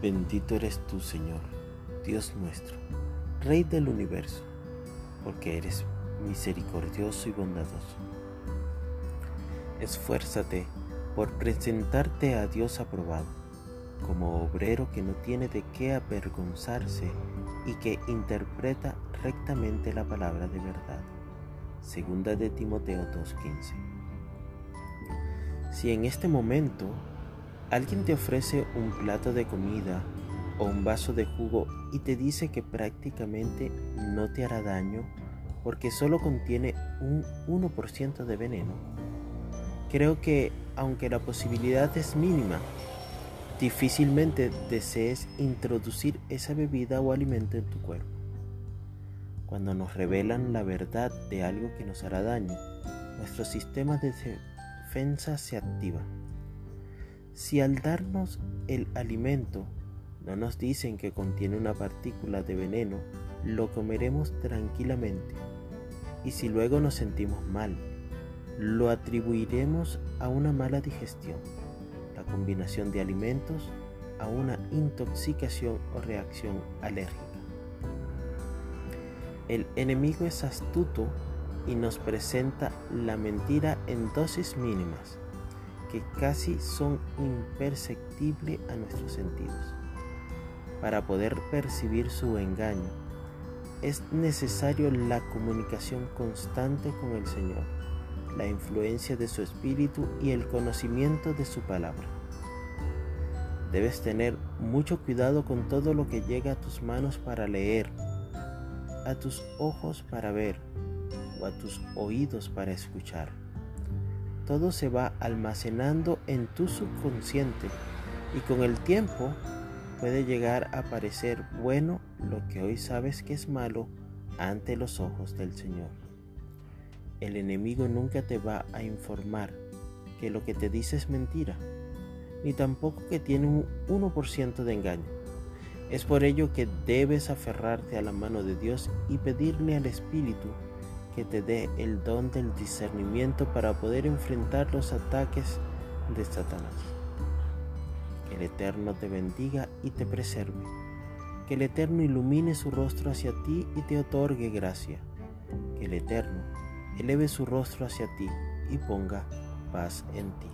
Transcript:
Bendito eres tú, Señor, Dios nuestro, Rey del universo, porque eres misericordioso y bondadoso. Esfuérzate por presentarte a Dios aprobado, como obrero que no tiene de qué avergonzarse y que interpreta rectamente la palabra de verdad. Segunda de Timoteo 2.15. Si en este momento alguien te ofrece un plato de comida o un vaso de jugo y te dice que prácticamente no te hará daño porque solo contiene un 1% de veneno, creo que aunque la posibilidad es mínima, difícilmente desees introducir esa bebida o alimento en tu cuerpo. Cuando nos revelan la verdad de algo que nos hará daño, nuestro sistema de defensa se activa. Si al darnos el alimento no nos dicen que contiene una partícula de veneno, lo comeremos tranquilamente. Y si luego nos sentimos mal, lo atribuiremos a una mala digestión, la combinación de alimentos, a una intoxicación o reacción alérgica. El enemigo es astuto y nos presenta la mentira en dosis mínimas que casi son imperceptibles a nuestros sentidos. Para poder percibir su engaño, es necesario la comunicación constante con el Señor, la influencia de su Espíritu y el conocimiento de su palabra. Debes tener mucho cuidado con todo lo que llega a tus manos para leer, a tus ojos para ver o a tus oídos para escuchar. Todo se va almacenando en tu subconsciente y con el tiempo puede llegar a parecer bueno lo que hoy sabes que es malo ante los ojos del Señor. El enemigo nunca te va a informar que lo que te dice es mentira, ni tampoco que tiene un 1% de engaño. Es por ello que debes aferrarte a la mano de Dios y pedirle al Espíritu que te dé el don del discernimiento para poder enfrentar los ataques de Satanás. Que el Eterno te bendiga y te preserve. Que el Eterno ilumine su rostro hacia ti y te otorgue gracia. Que el Eterno eleve su rostro hacia ti y ponga paz en ti.